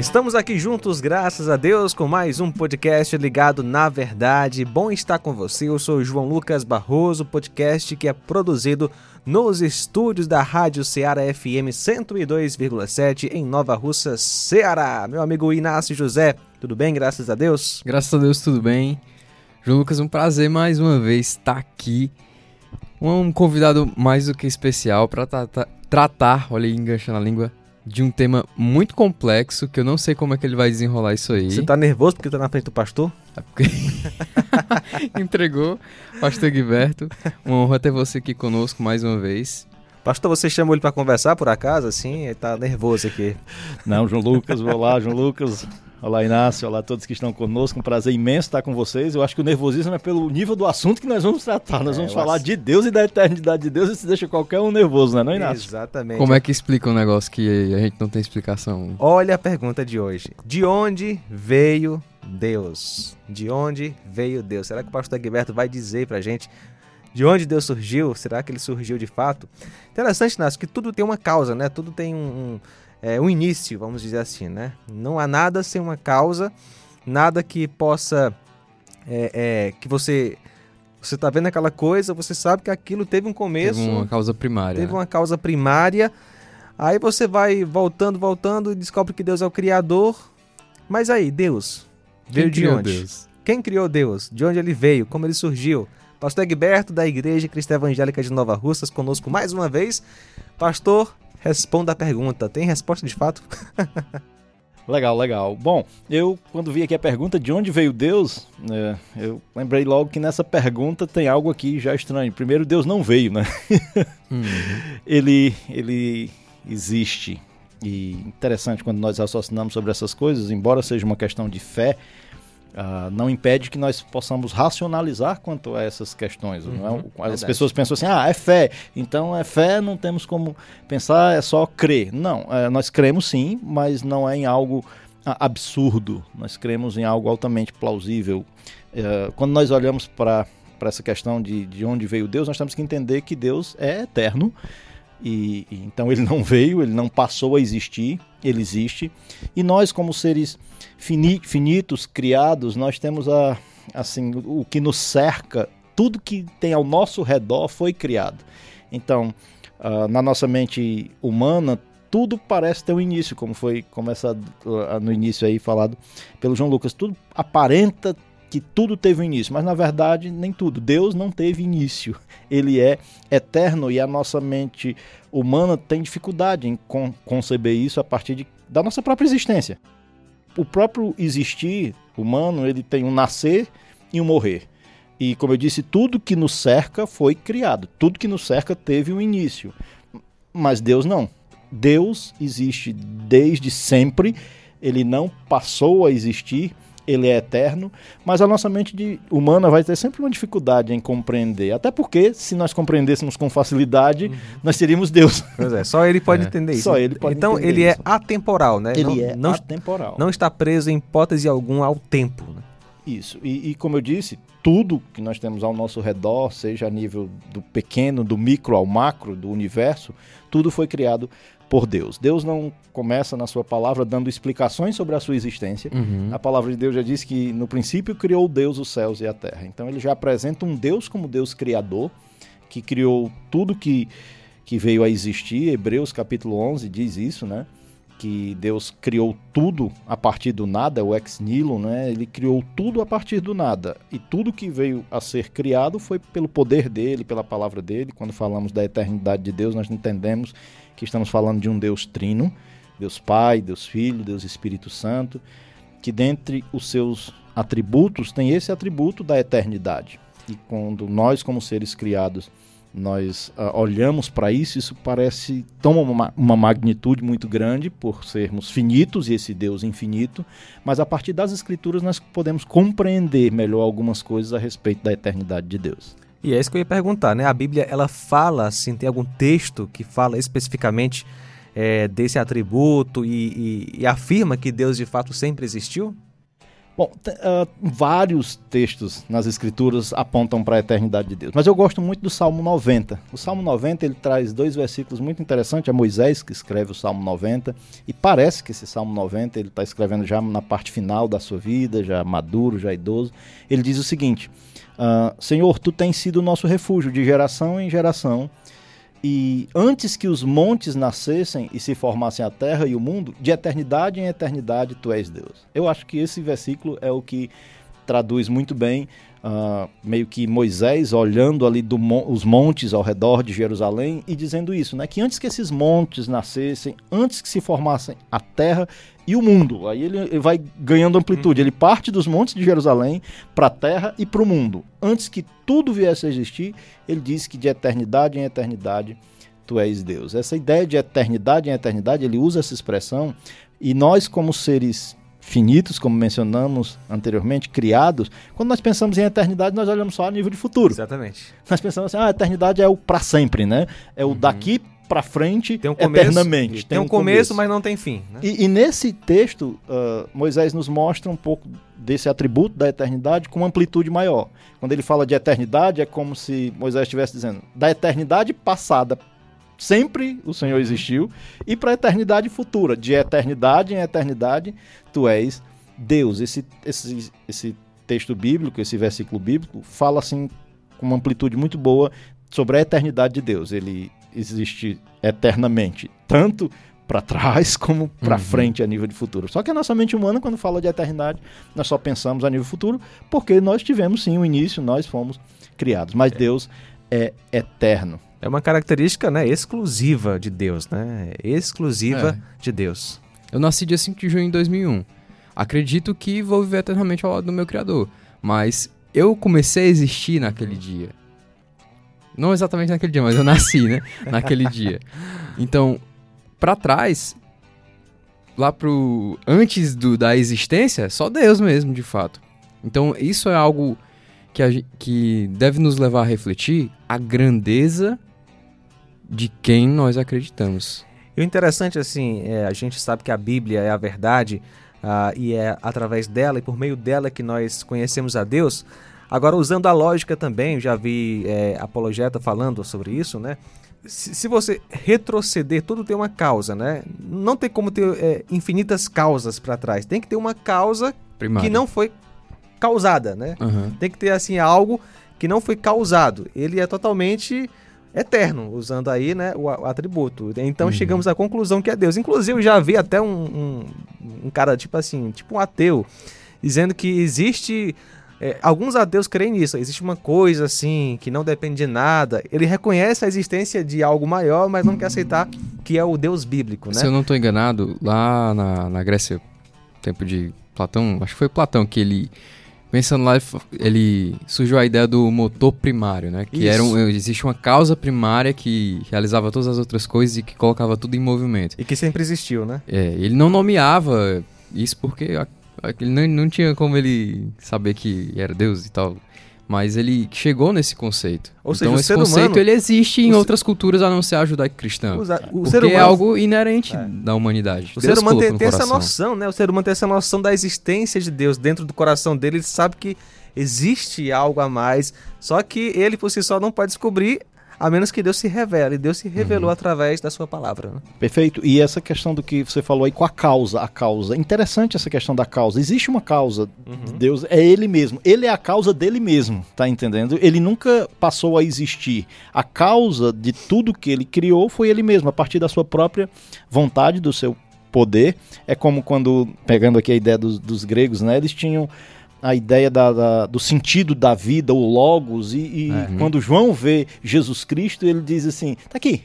Estamos aqui juntos, graças a Deus, com mais um podcast ligado na verdade. Bom estar com você. Eu sou João Lucas Barroso, podcast que é produzido nos estúdios da Rádio Ceará FM 102,7 em Nova Russa, Ceará. Meu amigo Inácio José, tudo bem? Graças a Deus. Graças a Deus, tudo bem. João Lucas, um prazer mais uma vez estar aqui. Um convidado mais do que especial para tratar, tratar, olha aí, enganchando a língua, de um tema muito complexo que eu não sei como é que ele vai desenrolar isso aí. Você tá nervoso porque tá na frente do pastor? É porque... Entregou, pastor Guiberto. Uma honra ter você aqui conosco mais uma vez. Pastor, você chamou ele para conversar por acaso, assim? Ele tá nervoso aqui. Não, João Lucas, vou lá, João Lucas. Olá, Inácio. Olá a todos que estão conosco. Um prazer imenso estar com vocês. Eu acho que o nervosismo é pelo nível do assunto que nós vamos tratar. Nós é, vamos falar ass... de Deus e da eternidade de Deus. Isso deixa qualquer um nervoso, não é, não, Inácio? Exatamente. Como é que explica um negócio que a gente não tem explicação? Olha a pergunta de hoje. De onde veio Deus? De onde veio Deus? Será que o pastor Guilherme vai dizer pra gente de onde Deus surgiu? Será que ele surgiu de fato? Interessante, Inácio, que tudo tem uma causa, né? Tudo tem um, um é, um início, vamos dizer assim, né? Não há nada sem uma causa, nada que possa é, é, que você você está vendo aquela coisa, você sabe que aquilo teve um começo, teve uma causa primária, teve uma causa primária. Aí você vai voltando, voltando e descobre que Deus é o criador. Mas aí, Deus veio Quem de onde? Deus? Quem criou Deus? De onde ele veio? Como ele surgiu? Pastor Egberto, da Igreja Cristã Evangélica de Nova Russas, conosco mais uma vez. Pastor, Responda a pergunta. Tem resposta de fato? Legal, legal. Bom, eu quando vi aqui a pergunta de onde veio Deus, é, eu lembrei logo que nessa pergunta tem algo aqui já estranho. Primeiro, Deus não veio, né? Uhum. ele, ele existe. E interessante quando nós raciocinamos sobre essas coisas, embora seja uma questão de fé, Uh, não impede que nós possamos racionalizar quanto a essas questões. É? Uhum, é? As pessoas pensam assim, ah, é fé, então é fé, não temos como pensar, é só crer. Não, é, nós cremos sim, mas não é em algo ah, absurdo, nós cremos em algo altamente plausível. Uh, quando nós olhamos para essa questão de, de onde veio Deus, nós temos que entender que Deus é eterno, e, e, então ele não veio, ele não passou a existir, ele existe. E nós, como seres finitos, criados, nós temos a, assim, o que nos cerca, tudo que tem ao nosso redor foi criado. Então, uh, na nossa mente humana, tudo parece ter um início, como foi começado uh, no início aí falado pelo João Lucas. Tudo aparenta que tudo teve um início, mas na verdade nem tudo. Deus não teve início. Ele é eterno e a nossa mente humana tem dificuldade em con conceber isso a partir de, da nossa própria existência. O próprio existir humano, ele tem um nascer e um morrer. E como eu disse, tudo que nos cerca foi criado. Tudo que nos cerca teve um início. Mas Deus não. Deus existe desde sempre. Ele não passou a existir ele é eterno, mas a nossa mente de, humana vai ter sempre uma dificuldade em compreender. Até porque, se nós compreendêssemos com facilidade, uhum. nós seríamos Deus. Pois é, só ele pode é. entender isso. Só ele pode então, ele é isso. é atemporal, né? Ele não, é não, atemporal. Não está preso em hipótese alguma ao tempo. Né? Isso. E, e, como eu disse, tudo que nós temos ao nosso redor, seja a nível do pequeno, do micro ao macro, do universo, tudo foi criado por Deus. Deus não começa na sua palavra dando explicações sobre a sua existência. Uhum. A palavra de Deus já diz que no princípio criou Deus os céus e a terra. Então ele já apresenta um Deus como Deus criador, que criou tudo que, que veio a existir. Hebreus capítulo 11 diz isso, né? Que Deus criou tudo a partir do nada, o ex nihilo, né? Ele criou tudo a partir do nada. E tudo que veio a ser criado foi pelo poder dele, pela palavra dele. Quando falamos da eternidade de Deus, nós entendemos que estamos falando de um Deus trino, Deus Pai, Deus Filho, Deus Espírito Santo, que dentre os seus atributos tem esse atributo da eternidade. E quando nós, como seres criados, nós uh, olhamos para isso, isso parece toma uma, uma, magnitude muito grande por sermos finitos e esse Deus infinito, mas a partir das escrituras nós podemos compreender melhor algumas coisas a respeito da eternidade de Deus. E é isso que eu ia perguntar, né? A Bíblia, ela fala, assim, tem algum texto que fala especificamente é, desse atributo e, e, e, afirma que Deus de fato sempre existiu? Bom, uh, vários textos nas escrituras apontam para a eternidade de Deus, mas eu gosto muito do Salmo 90. O Salmo 90 ele traz dois versículos muito interessantes. É Moisés que escreve o Salmo 90 e parece que esse Salmo 90 ele está escrevendo já na parte final da sua vida, já maduro, já idoso. Ele diz o seguinte: uh, Senhor, tu tens sido o nosso refúgio de geração em geração e antes que os montes nascessem e se formassem a terra e o mundo, de eternidade em eternidade tu és Deus. Eu acho que esse versículo é o que traduz muito bem, uh, meio que Moisés olhando ali do, os montes ao redor de Jerusalém e dizendo isso, né? Que antes que esses montes nascessem, antes que se formassem a terra e o mundo. Aí ele, ele vai ganhando amplitude. Uhum. Ele parte dos montes de Jerusalém para a terra e para o mundo. Antes que tudo viesse a existir, ele diz que de eternidade em eternidade tu és Deus. Essa ideia de eternidade em eternidade, ele usa essa expressão e nós como seres finitos, como mencionamos anteriormente, criados, quando nós pensamos em eternidade, nós olhamos só a nível de futuro. Exatamente. Nós pensamos assim, ah, a eternidade é o para sempre, né? É o uhum. daqui para frente tem um começo, eternamente. Tem, tem um, começo, começo, mas não tem fim. Né? E, e, nesse texto, uh, Moisés nos mostra um pouco desse atributo da eternidade com amplitude maior. Quando ele fala de eternidade, é como se Moisés estivesse dizendo da eternidade passada, sempre o Senhor existiu, e para a eternidade futura, de eternidade em eternidade, tu és Deus. Esse, esse, esse texto bíblico, esse versículo bíblico, fala assim com uma amplitude muito boa sobre a eternidade de Deus. Ele existe eternamente, tanto para trás como para uhum. frente a nível de futuro. Só que a nossa mente humana, quando fala de eternidade, nós só pensamos a nível futuro, porque nós tivemos sim o um início, nós fomos criados. Mas é. Deus é eterno. É uma característica né, exclusiva de Deus, né? Exclusiva é. de Deus. Eu nasci dia 5 de junho de 2001. Acredito que vou viver eternamente ao lado do meu Criador. Mas eu comecei a existir naquele dia. Não exatamente naquele dia, mas eu nasci, né? naquele dia. Então, para trás, lá pro antes do, da existência, só Deus mesmo, de fato. Então, isso é algo que, a, que deve nos levar a refletir a grandeza de quem nós acreditamos. E o interessante, assim, é, a gente sabe que a Bíblia é a verdade uh, e é através dela e por meio dela que nós conhecemos a Deus. Agora, usando a lógica também, já vi é, apologeta falando sobre isso, né? Se, se, você retroceder, tudo tem uma causa, né? Não tem como ter é, infinitas causas para trás. Tem que ter uma causa Primária. que não foi causada, né? Uhum. Tem que ter, assim, algo que não foi causado. Ele é totalmente eterno, usando aí né, o, atributo. Então uhum. chegamos à conclusão que é Deus. Inclusive, eu já vi até um, um, um cara, tipo assim, tipo um ateu, dizendo que existe é, alguns ateus creem nisso. Existe uma coisa assim que não depende de nada. Ele reconhece a existência de algo maior, mas não quer aceitar que é o Deus bíblico, né? Se eu não estou enganado, lá na, na Grécia, tempo de Platão, acho que foi Platão que ele pensando lá, ele surgiu a ideia do motor primário, né? Que era um, existe uma causa primária que realizava todas as outras coisas e que colocava tudo em movimento. E que sempre existiu, né? É, ele não nomeava isso porque ele não, não tinha como ele saber que era Deus e tal. Mas ele chegou nesse conceito. Ou então seja, esse conceito humano, ele existe em outras culturas a não ser a judaico-cristã. O, o porque humano, é algo inerente é. da humanidade. O Deus ser humano tem, tem essa noção, né? O ser humano tem essa noção da existência de Deus dentro do coração dele. Ele sabe que existe algo a mais. Só que ele por si só não pode descobrir a menos que Deus se revele. Deus se revelou uhum. através da sua palavra. Né? Perfeito. E essa questão do que você falou aí com a causa, a causa. Interessante essa questão da causa. Existe uma causa. Uhum. Deus é ele mesmo. Ele é a causa dele mesmo, tá entendendo? Ele nunca passou a existir. A causa de tudo que ele criou foi ele mesmo, a partir da sua própria vontade, do seu poder. É como quando, pegando aqui a ideia dos, dos gregos, né? Eles tinham a ideia da, da, do sentido da vida, o logos, e, e uhum. quando João vê Jesus Cristo, ele diz assim: tá aqui.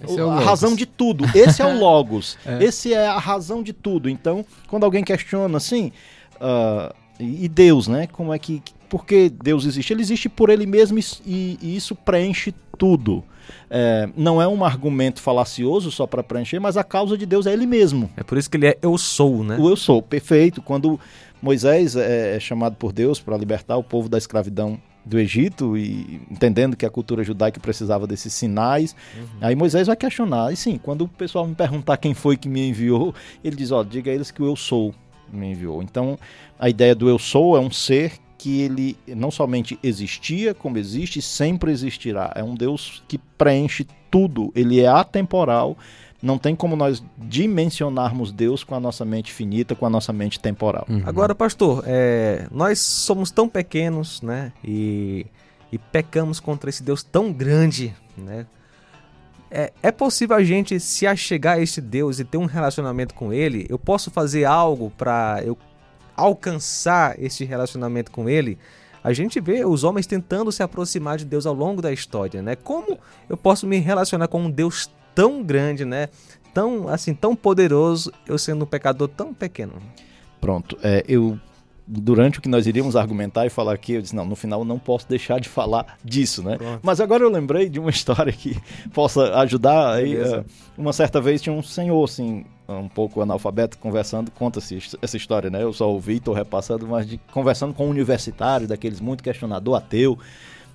É a razão de tudo. Esse é o Logos. é. Esse é a razão de tudo. Então, quando alguém questiona assim, uh, e Deus, né? Como é que. Por que Deus existe? Ele existe por ele mesmo e, e isso preenche tudo. É, não é um argumento falacioso só para preencher, mas a causa de Deus é ele mesmo. É por isso que ele é eu sou, né? O eu sou, perfeito. Quando Moisés é, é chamado por Deus para libertar o povo da escravidão do Egito e entendendo que a cultura judaica precisava desses sinais. Uhum. Aí Moisés vai questionar. E sim, quando o pessoal me perguntar quem foi que me enviou, ele diz: Ó, diga a eles que eu sou. me enviou. Então, a ideia do eu sou é um ser que ele não somente existia, como existe, sempre existirá. É um Deus que preenche tudo, ele é atemporal. Não tem como nós dimensionarmos Deus com a nossa mente finita, com a nossa mente temporal. Uhum. Agora, pastor, é, nós somos tão pequenos, né? E, e pecamos contra esse Deus tão grande, né? É, é, possível a gente se achegar a esse Deus e ter um relacionamento com Ele? Eu posso fazer algo para eu alcançar esse relacionamento com Ele? A gente vê os homens tentando se aproximar de Deus ao longo da história, né? Como eu posso me relacionar com um Deus tão grande, né? Tão assim, tão poderoso, eu sendo um pecador tão pequeno? Pronto, é, eu durante o que nós iríamos argumentar e falar aqui, eu disse, não, no final eu não posso deixar de falar disso, né? Pronto. Mas agora eu lembrei de uma história que possa ajudar. Aí, uh, uma certa vez tinha um senhor, assim, um pouco analfabeto, conversando, conta-se essa história, né? Eu só ouvi, estou repassando, mas de, conversando com um universitário, daqueles muito questionador, ateu,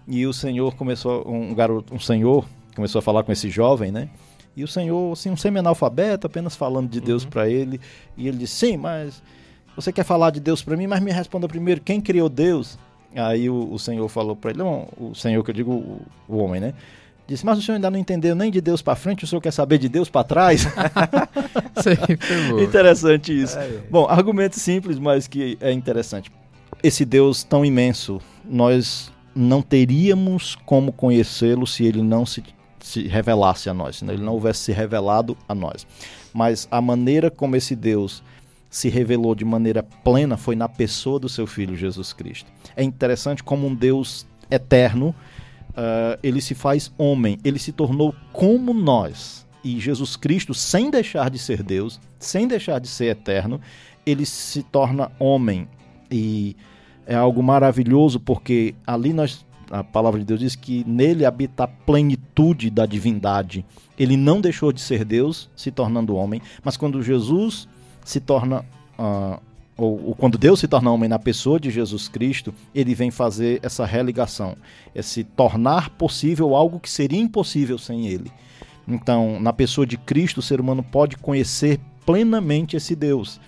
e o senhor começou, um garoto, um senhor começou a falar com esse jovem, né? E o senhor, assim, um semi-analfabeto, apenas falando de Deus uhum. para ele, e ele disse, sim, mas você quer falar de Deus para mim, mas me responda primeiro, quem criou Deus? Aí o, o Senhor falou para ele, não, o Senhor que eu digo, o, o, homem, né? Disse, mas o senhor ainda não entendeu nem de Deus para frente, o senhor quer saber de Deus para trás? interessante isso. É, é. Bom, argumento simples, mas que é interessante. Esse Deus tão imenso, nós não teríamos como conhecê-lo se ele não se, se revelasse a nós, se ele não houvesse se revelado a nós. Mas a maneira como esse Deus se revelou de maneira plena foi na pessoa do seu filho Jesus Cristo. É interessante como um Deus eterno, uh, ele se faz homem, ele se tornou como nós. E Jesus Cristo, sem deixar de ser Deus, sem deixar de ser eterno, ele se torna homem. E é algo maravilhoso porque ali nós a palavra de Deus diz que nele habita a plenitude da divindade. Ele não deixou de ser Deus, se tornando homem, mas quando Jesus se torna. Uh, ou, quando Deus se torna homem na pessoa de Jesus Cristo, ele vem fazer essa religação, esse tornar possível algo que seria impossível sem ele. Então, na pessoa de Cristo, o ser humano pode conhecer plenamente esse Deus.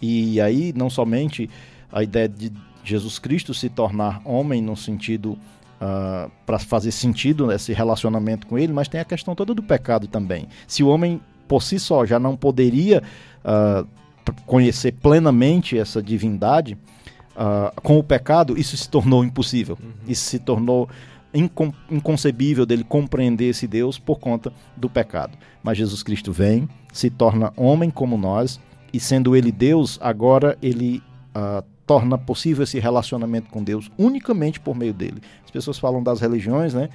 E aí, não somente a ideia de Jesus Cristo se tornar homem no sentido uh, para fazer sentido nesse relacionamento com ele, mas tem a questão toda do pecado também. Se o homem por si só já não poderia uh, conhecer plenamente essa divindade, uh, com o pecado, isso se tornou impossível. Uhum. Isso se tornou incon inconcebível dele compreender esse Deus por conta do pecado. Mas Jesus Cristo vem, se torna homem como nós, e sendo ele Deus, agora ele uh, torna possível esse relacionamento com Deus unicamente por meio dele. As pessoas falam das religiões, né?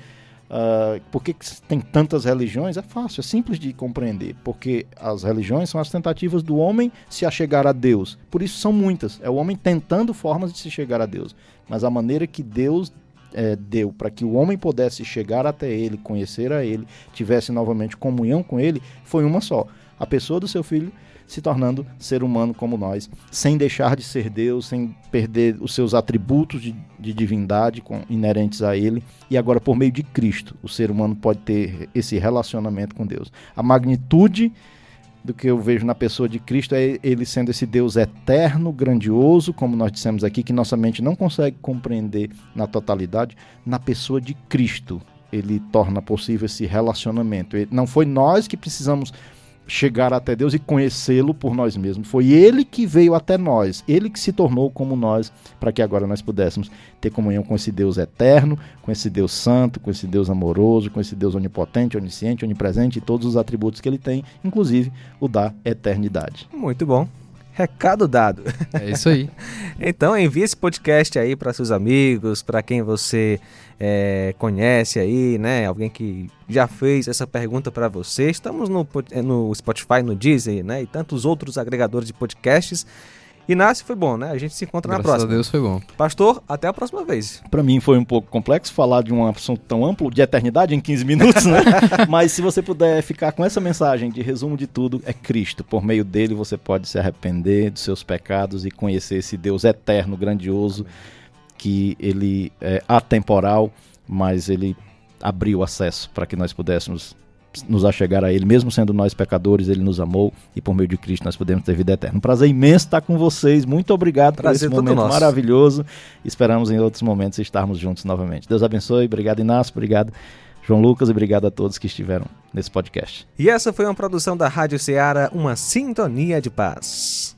Uh, por que, que, tem tantas religiões? É fácil, é simples de compreender. Porque as religiões são as tentativas do homem se achegar a Deus. Por isso são muitas. É o homem tentando formas de se chegar a Deus. Mas a maneira que Deus é, deu para que o homem pudesse chegar até Ele, conhecer a Ele, tivesse novamente comunhão com Ele, foi uma só: a pessoa do seu filho se tornando ser humano como nós, sem deixar de ser Deus, sem perder os seus atributos de, de divindade com, inerentes a Ele. E agora, por meio de Cristo, o ser humano pode ter esse relacionamento com Deus. A magnitude do que eu vejo na pessoa de Cristo é ele sendo esse Deus eterno, grandioso, como nós dissemos aqui, que nossa mente não consegue compreender na totalidade, na pessoa de Cristo. Ele torna possível esse relacionamento. Não foi nós que precisamos chegar até Deus e conhecê-lo por nós mesmos. Foi ele que veio até nós, ele que se tornou como nós, para que agora nós pudéssemos ter comunhão com esse Deus eterno, com esse Deus santo, com esse Deus amoroso, com esse Deus onipotente, onisciente, onipresente e todos os atributos que ele tem, inclusive o da eternidade. Muito bom. Recado dado. É isso aí. então envie esse podcast aí para seus amigos, para quem você é, conhece aí, né? Alguém que já fez essa pergunta para você. Estamos no, no Spotify, no Deezer, né? E tantos outros agregadores de podcasts. Inácio, foi bom, né? A gente se encontra Graças na próxima. Graças a Deus foi bom. Pastor, até a próxima vez. Para mim foi um pouco complexo falar de um assunto tão amplo, de eternidade, em 15 minutos, né? Mas se você puder ficar com essa mensagem de resumo de tudo, é Cristo. Por meio dele você pode se arrepender dos seus pecados e conhecer esse Deus eterno, grandioso, que ele é atemporal, mas ele abriu acesso para que nós pudéssemos nos achegar a Ele, mesmo sendo nós pecadores, Ele nos amou e por meio de Cristo nós podemos ter vida eterna. Um prazer imenso estar com vocês. Muito obrigado prazer por esse momento maravilhoso. Esperamos em outros momentos estarmos juntos novamente. Deus abençoe. Obrigado, Inácio. Obrigado. João Lucas, obrigado a todos que estiveram nesse podcast. E essa foi uma produção da Rádio Ceará, uma sintonia de paz.